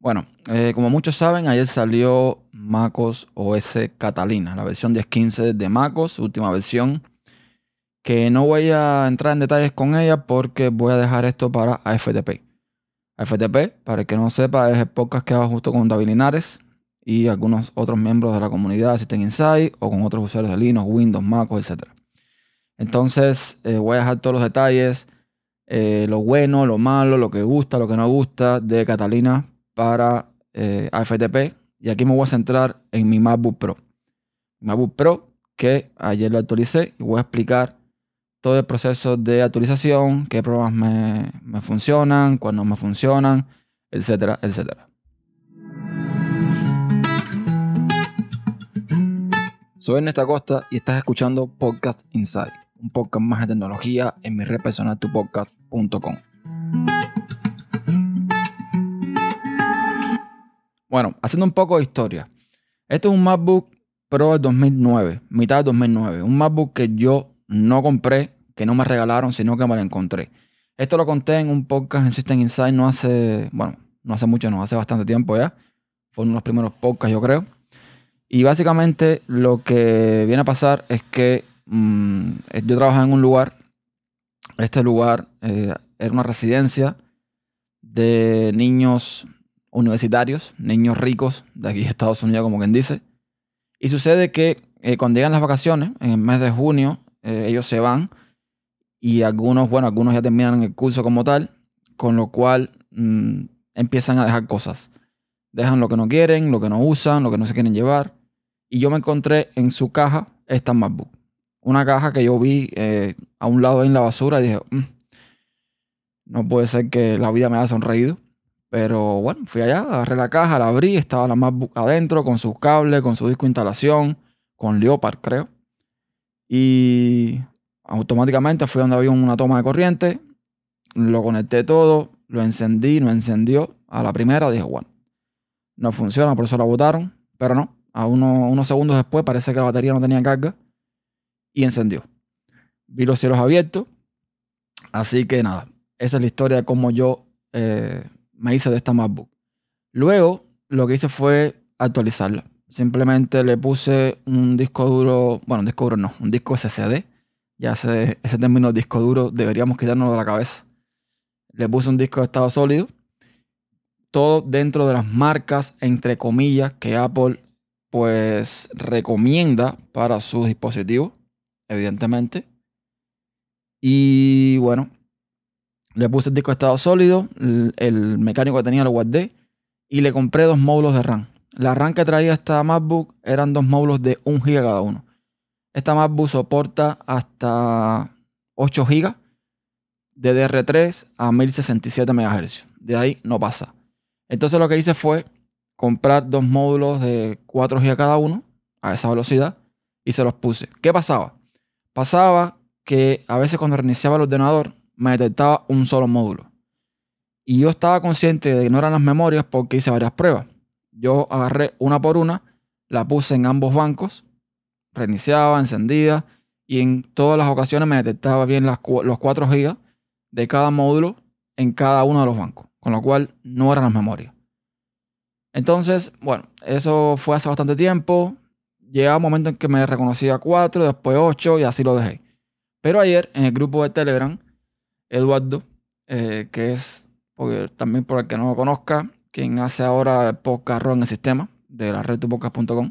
Bueno, eh, como muchos saben, ayer salió MacOS OS Catalina, la versión 10.15 de MacOS, última versión, que no voy a entrar en detalles con ella porque voy a dejar esto para AFTP. AFTP, para el que no sepa, es el podcast que hago justo con David Linares y algunos otros miembros de la comunidad System Insight o con otros usuarios de Linux, Windows, MacOS, etc. Entonces, eh, voy a dejar todos los detalles, eh, lo bueno, lo malo, lo que gusta, lo que no gusta de Catalina para eh. Y aquí me voy a centrar en mi MacBook Pro. MacBook Pro que ayer lo actualicé y voy a explicar todo el proceso de actualización, qué programas me, funcionan, cuándo me funcionan, etcétera, etcétera. Soy Ernesto Acosta y estás escuchando Podcast Inside, un podcast más de tecnología en mi red personal tupodcast.com. Bueno, haciendo un poco de historia. Este es un MacBook Pro de 2009, mitad de 2009. Un MacBook que yo no compré, que no me regalaron, sino que me lo encontré. Esto lo conté en un podcast en System Insight no hace, bueno, no hace mucho, no, hace bastante tiempo ya. Fue uno de los primeros podcasts, yo creo. Y básicamente lo que viene a pasar es que mm, yo trabajaba en un lugar. Este lugar eh, era una residencia de niños universitarios, niños ricos de aquí de Estados Unidos, como quien dice. Y sucede que eh, cuando llegan las vacaciones, en el mes de junio, eh, ellos se van y algunos, bueno, algunos ya terminan el curso como tal, con lo cual mm, empiezan a dejar cosas. Dejan lo que no quieren, lo que no usan, lo que no se quieren llevar. Y yo me encontré en su caja esta MacBook. Una caja que yo vi eh, a un lado en la basura y dije, mm, no puede ser que la vida me haya sonreído. Pero bueno, fui allá, agarré la caja, la abrí, estaba la MacBook adentro con sus cables, con su disco de instalación, con Leopard, creo. Y automáticamente fui donde había una toma de corriente, lo conecté todo, lo encendí, no encendió. A la primera dije, bueno, no funciona, por eso la botaron. Pero no, a unos segundos después parece que la batería no tenía carga y encendió. Vi los cielos abiertos. Así que nada, esa es la historia de cómo yo eh, me hice de esta MacBook. Luego, lo que hice fue actualizarla. Simplemente le puse un disco duro, bueno, un disco duro no, un disco SSD. Ya ese, término disco duro deberíamos quitarnos de la cabeza. Le puse un disco de estado sólido. Todo dentro de las marcas, entre comillas, que Apple pues recomienda para sus dispositivos, evidentemente. Y bueno, le puse el disco de estado sólido, el, mecánico que tenía lo guardé y le compré dos módulos de RAM. La RAM que traía esta MacBook eran dos módulos de 1 GB cada uno. Esta MacBook soporta hasta 8 GB de DR3 a 1067 MHz. De ahí no pasa. Entonces lo que hice fue comprar dos módulos de 4 GB cada uno a esa velocidad y se los puse. ¿Qué pasaba? Pasaba que a veces cuando reiniciaba el ordenador me detectaba un solo módulo. Y yo estaba consciente de que no eran las memorias porque hice varias pruebas. Yo agarré una por una, la puse en ambos bancos, reiniciaba, encendía y en todas las ocasiones me detectaba bien las, los 4 GB de cada módulo en cada uno de los bancos, con lo cual no eran las memorias. Entonces, bueno, eso fue hace bastante tiempo. Llegaba un momento en que me reconocía 4, después 8 y así lo dejé. Pero ayer en el grupo de Telegram Eduardo, eh, que es, también por el que no lo conozca, quien hace ahora el podcast en el sistema de la red tupodcast.com,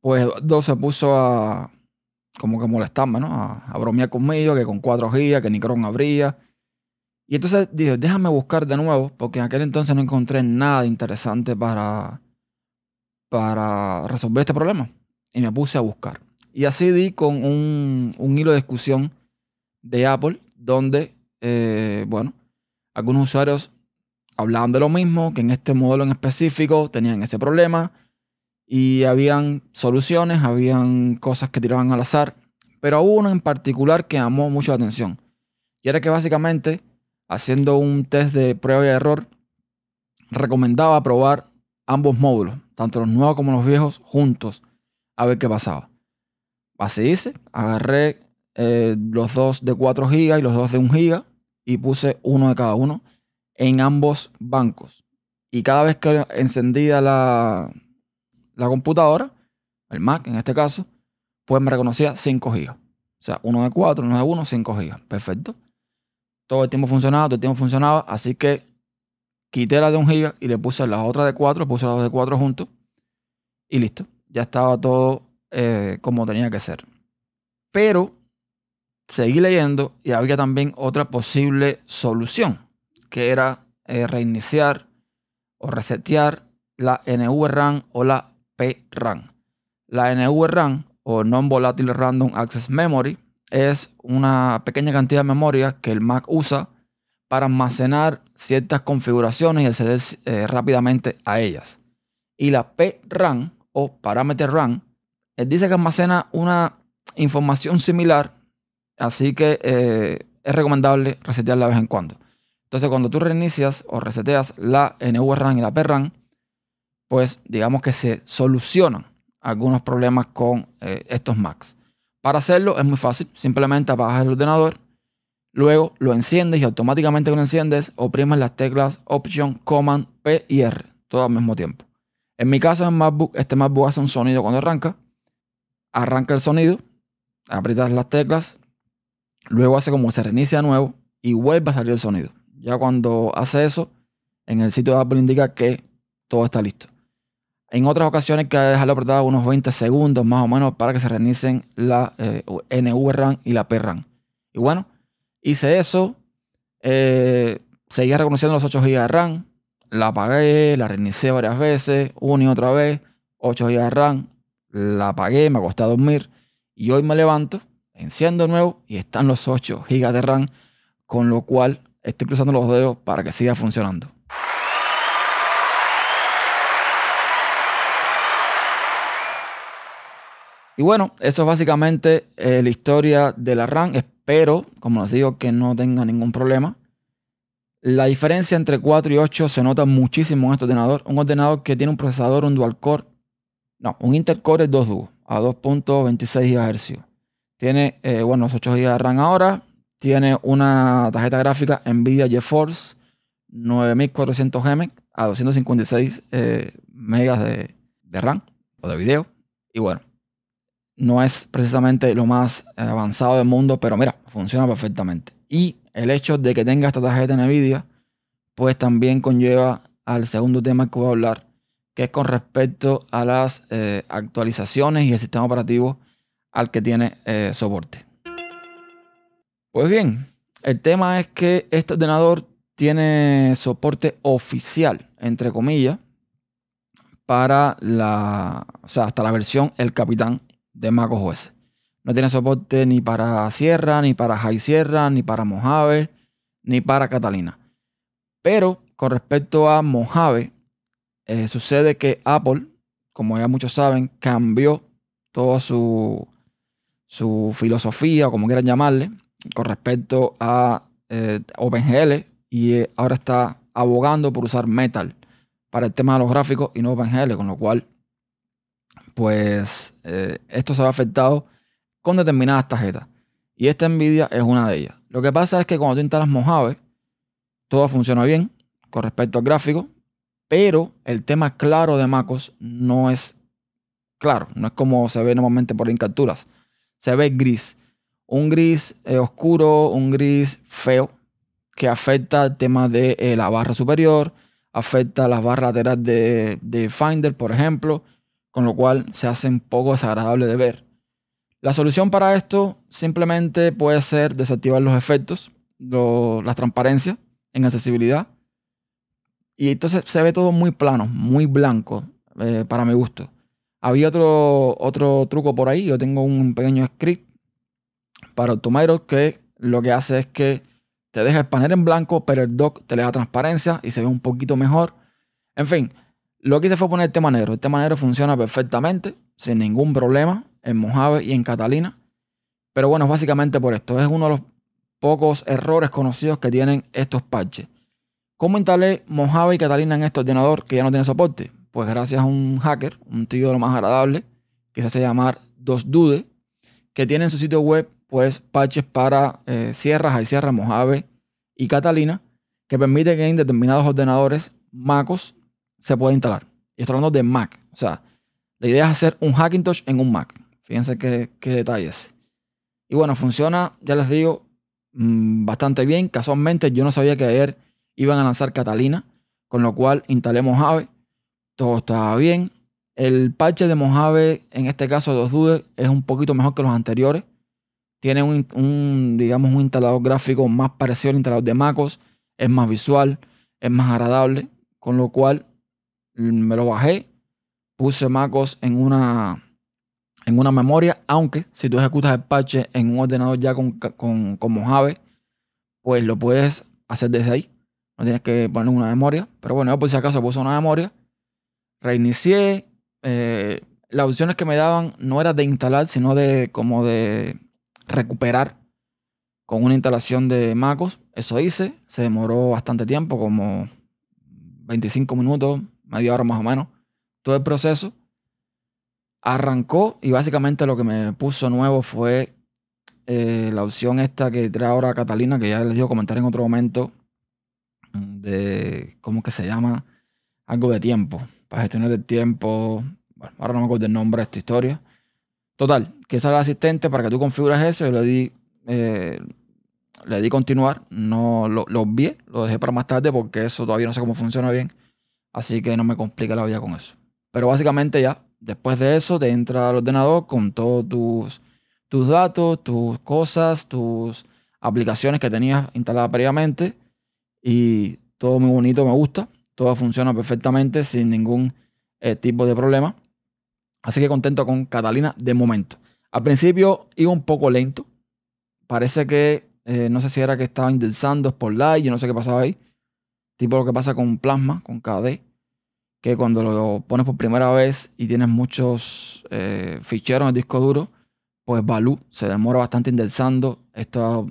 pues Eduardo se puso a como que molestarme, ¿no? A, bromear conmigo, que con 4 gigas, que ni Chrome abría. Y entonces dije, déjame buscar de nuevo, porque en aquel entonces no encontré nada interesante para, para resolver este problema. Y me puse a buscar. Y así di con un, un hilo de discusión de Apple donde, eh, bueno, algunos usuarios hablaban de lo mismo, que en este modelo en específico tenían ese problema y habían soluciones, habían cosas que tiraban al azar, pero hubo uno en particular que llamó mucho la atención. Y era que básicamente, haciendo un test de prueba y error, recomendaba probar ambos módulos, tanto los nuevos como los viejos, juntos, a ver qué pasaba. Así hice, agarré eh, los dos de 4 GB y los dos de 1 GB y puse uno de cada uno en ambos bancos. y cada vez que encendía la, la computadora, el Mac en este caso, pues me reconocía 5 GB. O sea, uno de 4, uno de 1, 5 GB. Perfecto. Todo el tiempo funcionaba, todo el tiempo funcionaba, así que quité la de 1 GB y le puse la otra de 4, puse las dos de 4 juntos y listo. Ya estaba todo eh, como tenía que ser. Pero seguí leyendo y había también otra posible solución, que era eh, reiniciar o resetear la NVRAM o la PRAM. La NVRAM o Non-Volatile Random Access Memory es una pequeña cantidad de memoria que el Mac usa para almacenar ciertas configuraciones y acceder eh, rápidamente a ellas. Y la PRAM o Parameter RAM dice que almacena una información similar, así que eh, es recomendable resetearla de vez en cuando. Entonces, cuando tú reinicias o reseteas la NVRAM y la PRAM, pues digamos que se solucionan algunos problemas con eh, estos Macs. Para hacerlo es muy fácil, simplemente apagas el ordenador, luego lo enciendes y automáticamente lo enciendes oprimes las teclas Option, Command, P y R, todo al mismo tiempo. En mi caso en MacBook, este MacBook hace un sonido cuando arranca, arranca el sonido, aprietas las teclas, luego hace como se reinicia de nuevo y vuelve a salir el sonido. Ya cuando hace eso, en el sitio de Apple indica que todo está listo. En otras ocasiones hay que dejarlo apretado unos 20 segundos más o menos para que se reinicien la eh, y la PRAM. Y bueno, hice eso. Eh, seguía reconociendo los 8 GB de RAM. La apagué, la reinicié varias veces, una y otra vez. 8 GB de RAM. La apagué, me acosté a dormir. Y hoy me levanto, enciendo nuevo y están los 8 GB de RAM. Con lo cual estoy cruzando los dedos para que siga funcionando. Y bueno, eso es básicamente eh, la historia de la RAM. Espero, como les digo, que no tenga ningún problema. La diferencia entre 4 y 8 se nota muchísimo en este ordenador. Un ordenador que tiene un procesador, un dual core. No, un Intel Core 2 Duo a 2.26 GHz. Tiene, eh, bueno, 8 GB de RAM ahora. Tiene una tarjeta gráfica Nvidia GeForce 9400M a 256 eh, megas de, de RAM o de video. Y bueno, no es precisamente lo más avanzado del mundo, pero mira, funciona perfectamente. Y el hecho de que tenga esta tarjeta NVIDIA, pues también conlleva al segundo tema que voy a hablar, que es con respecto a las eh, actualizaciones y el sistema operativo al que tiene eh, soporte. Pues bien, el tema es que este ordenador tiene soporte oficial, entre comillas, para la, o sea, hasta la versión El Capitán de macOS. No tiene soporte ni para Sierra, ni para High Sierra, ni para Mojave, ni para Catalina. Pero con respecto a Mojave, eh, sucede que Apple, como ya muchos saben, cambió toda su, su filosofía, o como quieran llamarle, con respecto a eh, OpenGL y eh, ahora está abogando por usar Metal para el tema de los gráficos y no OpenGL, con lo cual pues eh, esto se va afectado con determinadas tarjetas. Y esta Nvidia es una de ellas. Lo que pasa es que cuando tú instalas Mojave, todo funciona bien con respecto al gráfico, pero el tema claro de MacOS no es claro, no es como se ve normalmente por capturas. Se ve gris. Un gris eh, oscuro, un gris feo, que afecta el tema de eh, la barra superior, afecta las barras laterales de, de Finder, por ejemplo, con lo cual se hace un poco desagradable de ver. La solución para esto simplemente puede ser desactivar los efectos, las transparencias en accesibilidad. Y entonces se ve todo muy plano, muy blanco, eh, para mi gusto. Había otro, otro truco por ahí. Yo tengo un pequeño script para Automator que lo que hace es que te deja el panel en blanco, pero el dock te le da transparencia y se ve un poquito mejor. En fin, lo que hice fue poner el tema negro. El tema negro funciona perfectamente, sin ningún problema, en Mojave y en Catalina. Pero bueno, básicamente por esto. Es uno de los pocos errores conocidos que tienen estos parches. ¿Cómo instalé Mojave y Catalina en este ordenador que ya no tiene soporte? Pues gracias a un hacker, un tío de lo más agradable, que se hace llamar DosDude, que tiene en su sitio web pues parches para eh, sierras, hay sierras Mojave y Catalina, que permite que en determinados ordenadores MacOS se puede instalar. Y estoy hablando de Mac. O sea, la idea es hacer un Hackintosh en un Mac. Fíjense qué, qué detalles. Y bueno, funciona, ya les digo, mm, bastante bien. Casualmente yo no sabía que ayer iban a lanzar Catalina, con lo cual instalé Mojave. Todo estaba bien. El parche de Mojave, en este caso de dudes, es un poquito mejor que los anteriores. Tiene un, digamos, un instalador gráfico más parecido al instalador de MacOS. Es más visual, es más agradable. Con lo cual me lo bajé. Puse MacOS en una, en una memoria. Aunque si tú ejecutas el parche en un ordenador ya con, con, con Mojave, pues lo puedes hacer desde ahí. No tienes que poner una memoria. Pero bueno, yo por si acaso puse una memoria. Reinicié. Eh, las opciones que me daban no era de instalar, sino de como de recuperar con una instalación de MacOS. Eso hice. Se demoró bastante tiempo, como 25 minutos, media hora más o menos. Todo el proceso. Arrancó y básicamente lo que me puso nuevo fue eh, la opción esta que trae ahora Catalina, que ya les dio comentar en otro momento, de, ¿cómo que se llama? Algo de tiempo, para gestionar el tiempo. Bueno, ahora no me acuerdo el nombre de esta historia. Total, que es el asistente para que tú configuras eso. Yo le di, eh, le di continuar. No lo, lo vi, lo dejé para más tarde porque eso todavía no sé cómo funciona bien. Así que no me complica la vida con eso. Pero básicamente ya, después de eso, te entra al ordenador con todos tus, tus datos, tus cosas, tus aplicaciones que tenías instaladas previamente y todo muy bonito, me gusta. Todo funciona perfectamente sin ningún eh, tipo de problema. Así que contento con Catalina de momento. Al principio iba un poco lento. Parece que, eh, no sé si era que estaba indexando live, yo no sé qué pasaba ahí. Tipo lo que pasa con Plasma, con KD. Que cuando lo pones por primera vez y tienes muchos eh, ficheros en el disco duro, pues Baloo se demora bastante indexando. Esto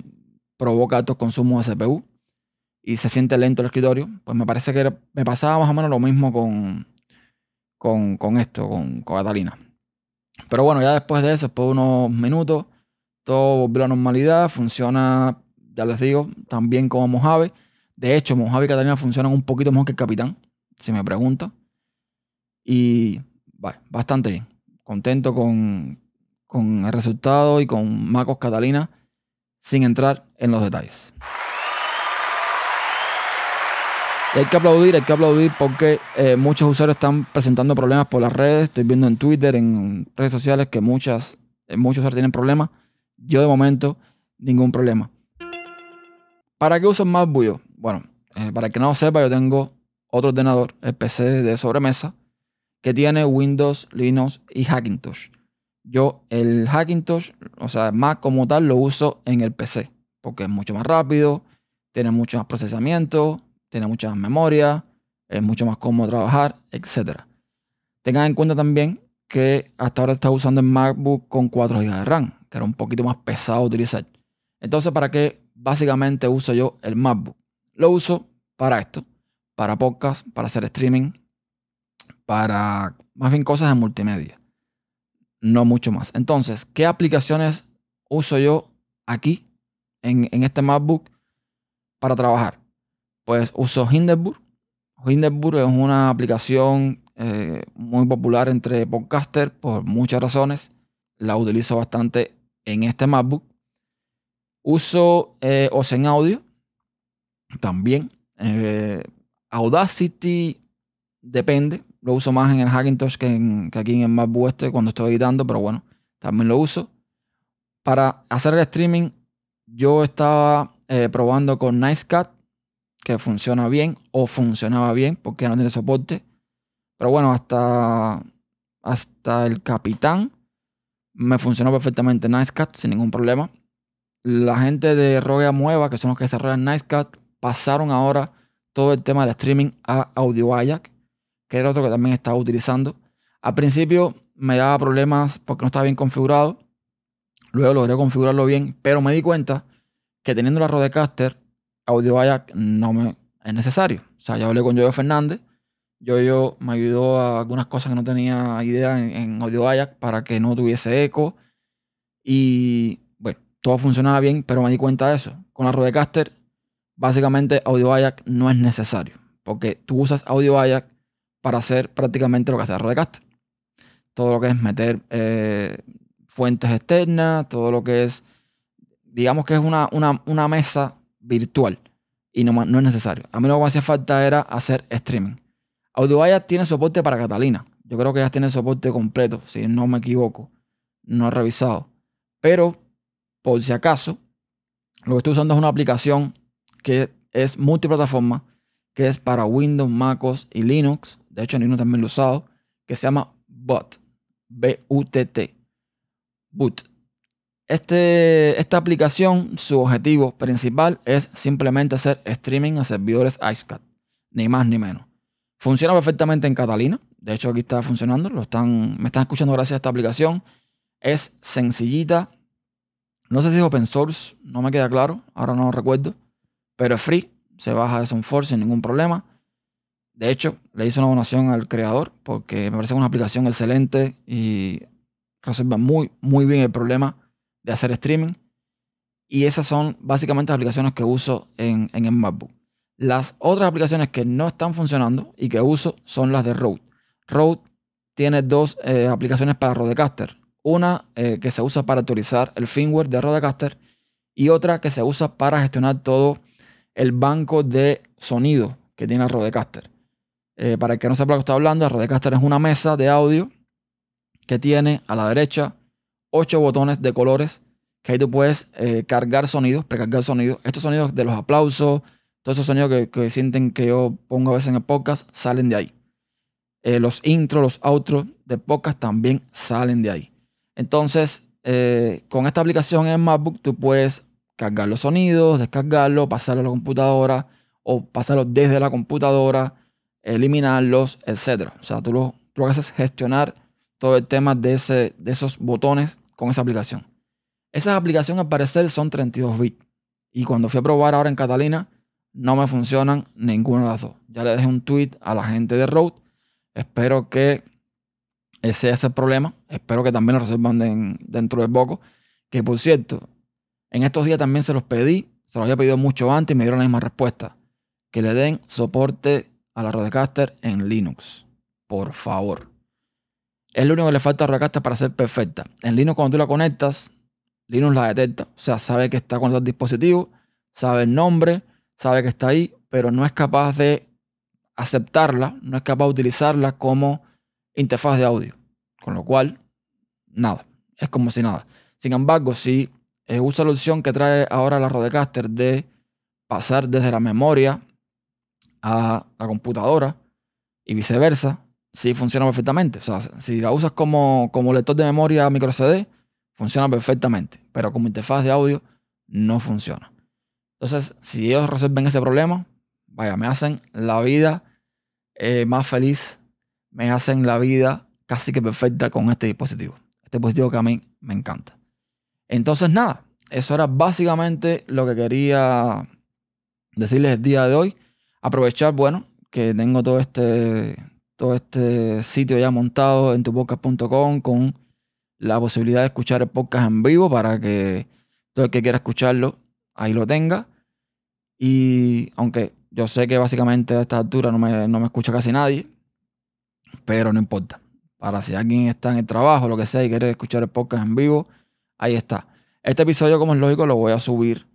provoca altos consumos de CPU y se siente lento el escritorio, pues me parece que me pasaba más o menos lo mismo con, con, esto, con, Catalina. Pero bueno, ya después de eso, después de unos minutos, todo volvió a la normalidad, funciona, ya les digo, también como Mojave. De hecho, Mojave y Catalina funcionan un poquito mejor que el Capitán, si me pregunta. Y bastante bien. Contento con, con el resultado y con Macos Catalina, sin entrar en los detalles hay que aplaudir, hay que aplaudir porque eh, muchos usuarios están presentando problemas por las redes. Estoy viendo en Twitter, en redes sociales que muchas, eh, muchos usuarios tienen problemas. Yo de momento, ningún problema. ¿Para qué uso más? Bueno, eh, para que no lo sepa, yo tengo otro ordenador, el PC de sobremesa, que tiene Windows, Linux y Hackintosh. Yo el Hackintosh, o sea, Mac como tal, lo uso en el PC, porque es mucho más rápido, tiene mucho más procesamiento, tiene mucha más memoria, es mucho más cómodo trabajar, etc. Tengan en cuenta también que hasta ahora está usando el MacBook con 4 GB de RAM, que era un poquito más pesado de utilizar. Entonces, ¿para qué básicamente uso yo el MacBook? Lo uso para esto, para podcast, para hacer streaming, para más bien cosas de multimedia. No mucho más. Entonces, ¿qué aplicaciones uso yo aquí en, en este MacBook para trabajar? Pues uso Hindenburg. Hindenburg es una aplicación eh, muy popular entre podcasters por muchas razones. La utilizo bastante en este MacBook. Uso eh, Ocean Audio también. Eh, Audacity depende. Lo uso más en el Hackintosh que, que aquí en el MacBook este cuando estoy editando, pero bueno, también lo uso. Para hacer el streaming, yo estaba probando con NiceCat que funciona bien o funcionaba bien porque no tiene soporte. Pero bueno, hasta, hasta el capitán me funcionó perfectamente NiceCat sin ningún problema. La gente de Roya Mueva, que son los que desarrollan NiceCat, pasaron ahora todo el tema del streaming a AudioAyak, que era otro que también estaba utilizando. Al principio me daba problemas porque no estaba bien configurado. Luego logré configurarlo bien, pero me di cuenta que teniendo la Rodecaster Audio AudioAyak no me es necesario. O sea, ya hablé con Jojo Fernández. Yo me ayudó a algunas cosas que no tenía idea en, Audio AudioAyak para que no tuviese eco. Y bueno, todo funcionaba bien, pero me di cuenta de eso. Con la Rodecaster, básicamente Audio AudioAyak no es necesario. Porque tú usas Audio AudioAyak para hacer prácticamente lo que hace Rodecaster. Todo lo que es meter eh, fuentes externas, todo lo que es, digamos que es una, una, mesa virtual y no, no, es necesario. A mí lo que me hacía falta era hacer streaming. AudioWire tiene soporte para Catalina. Yo creo que ya tiene soporte completo, si no me equivoco. No he revisado. Pero, por si acaso, lo que estoy usando es una aplicación que es multiplataforma, que es para Windows, MacOS y Linux. De hecho, en Linux también lo he usado, que se llama BOT. B-U-T-T. Este, esta aplicación, su objetivo principal es simplemente hacer streaming a servidores iSCAT. Ni más ni menos. Funciona perfectamente en Catalina. De hecho, aquí está funcionando. Lo están, me están escuchando gracias a esta aplicación. Es sencillita. No sé si es open source, no me queda claro. Ahora no recuerdo. Pero es free. Se baja de SoundForce sin ningún problema. De hecho, le hice una donación al creador porque me parece una aplicación excelente y resuelve muy, muy bien el problema de hacer streaming. Y esas son básicamente las aplicaciones que uso en, en el MacBook. Las otras aplicaciones que no están funcionando y que uso son las de Rode. Rode tiene dos eh, aplicaciones para Rodecaster. Una eh, que se usa para actualizar el firmware de Rodecaster y otra que se usa para gestionar todo el banco de sonido que tiene Rodecaster. Eh, para el que no sepa lo que estoy hablando, Rodecaster es una mesa de audio que tiene a la derecha ocho botones de colores que ahí tú puedes eh, cargar sonidos, precargar sonidos. Estos sonidos de los aplausos, todos esos sonidos que, sienten que yo pongo a veces en el podcast, salen de ahí. Eh, los intros, los outros de podcast también salen de ahí. Entonces, eh, con esta aplicación en MacBook, tú puedes cargar los sonidos, descargarlos, pasarlo a la computadora o pasarlos desde la computadora, eliminarlos, etc. O sea, tú lo, lo que haces es gestionar todo el tema de, ese, de esos botones con esa aplicación. Esas aplicaciones al parecer son 32 bits. Y cuando fui a probar ahora en Catalina, no me funcionan ninguna de las dos. Ya le dejé un tweet a la gente de Rode. Espero que ese es el problema. Espero que también lo resuelvan dentro de poco. Que por cierto, en estos días también se los pedí. Se los había pedido mucho antes y me dieron la misma respuesta. Que le den soporte a la Rodecaster en Linux. Por favor. Es lo único que le falta a Rodecaster para ser perfecta. En Linux, cuando tú la conectas, Linux la detecta. O sea, sabe que está conectado al dispositivo, sabe el nombre, sabe que está ahí, pero no es capaz de aceptarla, no es capaz de utilizarla como interfaz de audio. Con lo cual, nada. Es como si nada. Sin embargo, si eh, usa la opción que trae ahora la Rodecaster de pasar desde la memoria a la computadora y viceversa, sí funciona perfectamente. O sea, si la usas como, como lector de memoria micro CD, funciona perfectamente. Pero como interfaz de audio, no funciona. Entonces, si ellos resuelven ese problema, vaya, me hacen la vida eh, más feliz, me hacen la vida casi que perfecta con este dispositivo. Este dispositivo que a mí me encanta. Entonces, nada, eso era básicamente lo que quería decirles el día de hoy. Aprovechar, bueno, que tengo todo este, todo este sitio ya montado en tupodcast.com con la posibilidad de escuchar el podcast en vivo para que todo el que quiera escucharlo ahí lo tenga. Y aunque yo sé que básicamente a esta altura no me, no me escucha casi nadie, pero no importa. Para si alguien está en el trabajo, lo que sea, y quiere escuchar el podcast en vivo, ahí está. Este episodio, como es lógico, lo voy a subir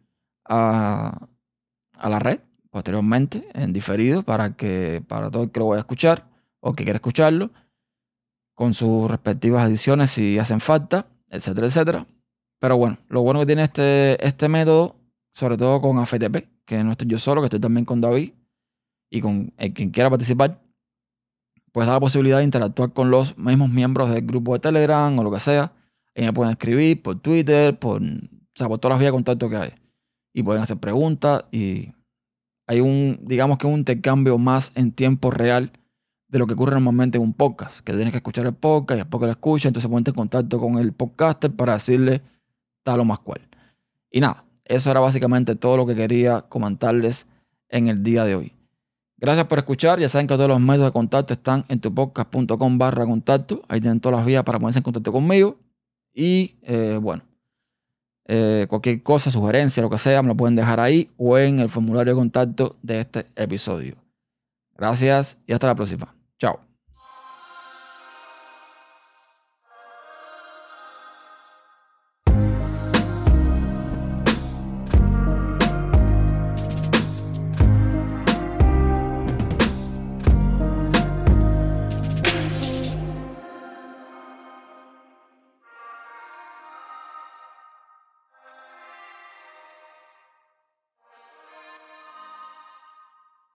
a, a la red posteriormente, en diferido, para que para todo el que lo vaya a escuchar o que quiera escucharlo, con sus respectivas ediciones si hacen falta, etcétera, etcétera. Pero bueno, lo bueno que tiene este, este método, sobre todo con AFTP, que no estoy yo solo, que estoy también con David y con quien quiera participar, pues da la posibilidad de interactuar con los mismos miembros del grupo de Telegram o lo que sea. Y me pueden escribir por Twitter, por, o por todas las vías de contacto que hay. Y pueden hacer preguntas y hay un, digamos que un intercambio más en tiempo real de lo que ocurre normalmente en un podcast, que tienes que escuchar el podcast y después que lo escuchas, entonces ponte en contacto con el podcaster para decirle tal o más cual. Y nada, eso era básicamente todo lo que quería comentarles en el día de hoy. Gracias por escuchar. Ya saben que todos los medios de contacto están en tupodcast.com barra contacto. Ahí tienen todas las vías para ponerse en contacto conmigo. Y eh, bueno, eh, cualquier cosa, sugerencia, lo que sea, me lo pueden dejar ahí o en el formulario de contacto de este episodio. Gracias y hasta la próxima. Ciao.